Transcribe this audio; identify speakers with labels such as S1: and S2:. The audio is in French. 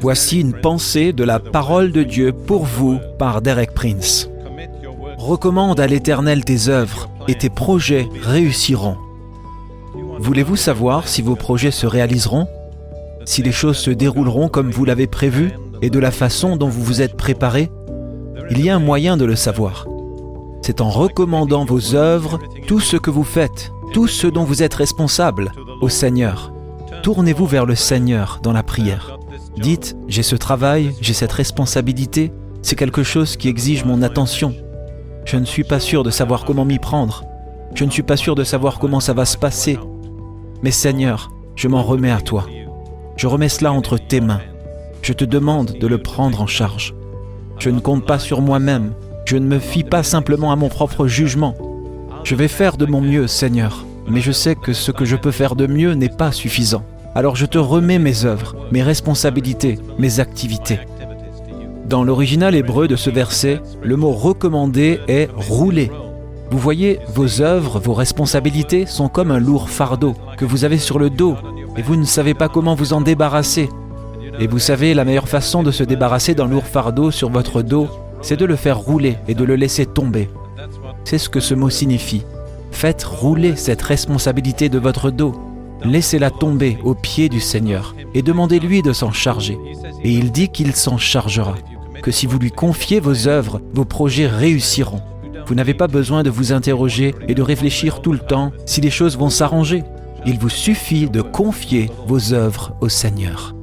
S1: Voici une pensée de la parole de Dieu pour vous par Derek Prince. Recommande à l'Éternel tes œuvres et tes projets réussiront. Voulez-vous savoir si vos projets se réaliseront? Si les choses se dérouleront comme vous l'avez prévu et de la façon dont vous vous êtes préparé? Il y a un moyen de le savoir. C'est en recommandant vos œuvres, tout ce que vous faites, tout ce dont vous êtes responsable au Seigneur. Tournez-vous vers le Seigneur dans la prière. Dites, j'ai ce travail, j'ai cette responsabilité, c'est quelque chose qui exige mon attention. Je ne suis pas sûr de savoir comment m'y prendre. Je ne suis pas sûr de savoir comment ça va se passer. Mais Seigneur, je m'en remets à toi. Je remets cela entre tes mains. Je te demande de le prendre en charge. Je ne compte pas sur moi-même. Je ne me fie pas simplement à mon propre jugement. Je vais faire de mon mieux, Seigneur, mais je sais que ce que je peux faire de mieux n'est pas suffisant. Alors je te remets mes œuvres, mes responsabilités, mes activités. Dans l'original hébreu de ce verset, le mot recommandé est rouler. Vous voyez, vos œuvres, vos responsabilités sont comme un lourd fardeau que vous avez sur le dos et vous ne savez pas comment vous en débarrasser. Et vous savez, la meilleure façon de se débarrasser d'un lourd fardeau sur votre dos, c'est de le faire rouler et de le laisser tomber. C'est ce que ce mot signifie. Faites rouler cette responsabilité de votre dos. Laissez-la tomber aux pieds du Seigneur et demandez-lui de s'en charger. Et il dit qu'il s'en chargera. Que si vous lui confiez vos œuvres, vos projets réussiront. Vous n'avez pas besoin de vous interroger et de réfléchir tout le temps si les choses vont s'arranger. Il vous suffit de confier vos œuvres au Seigneur.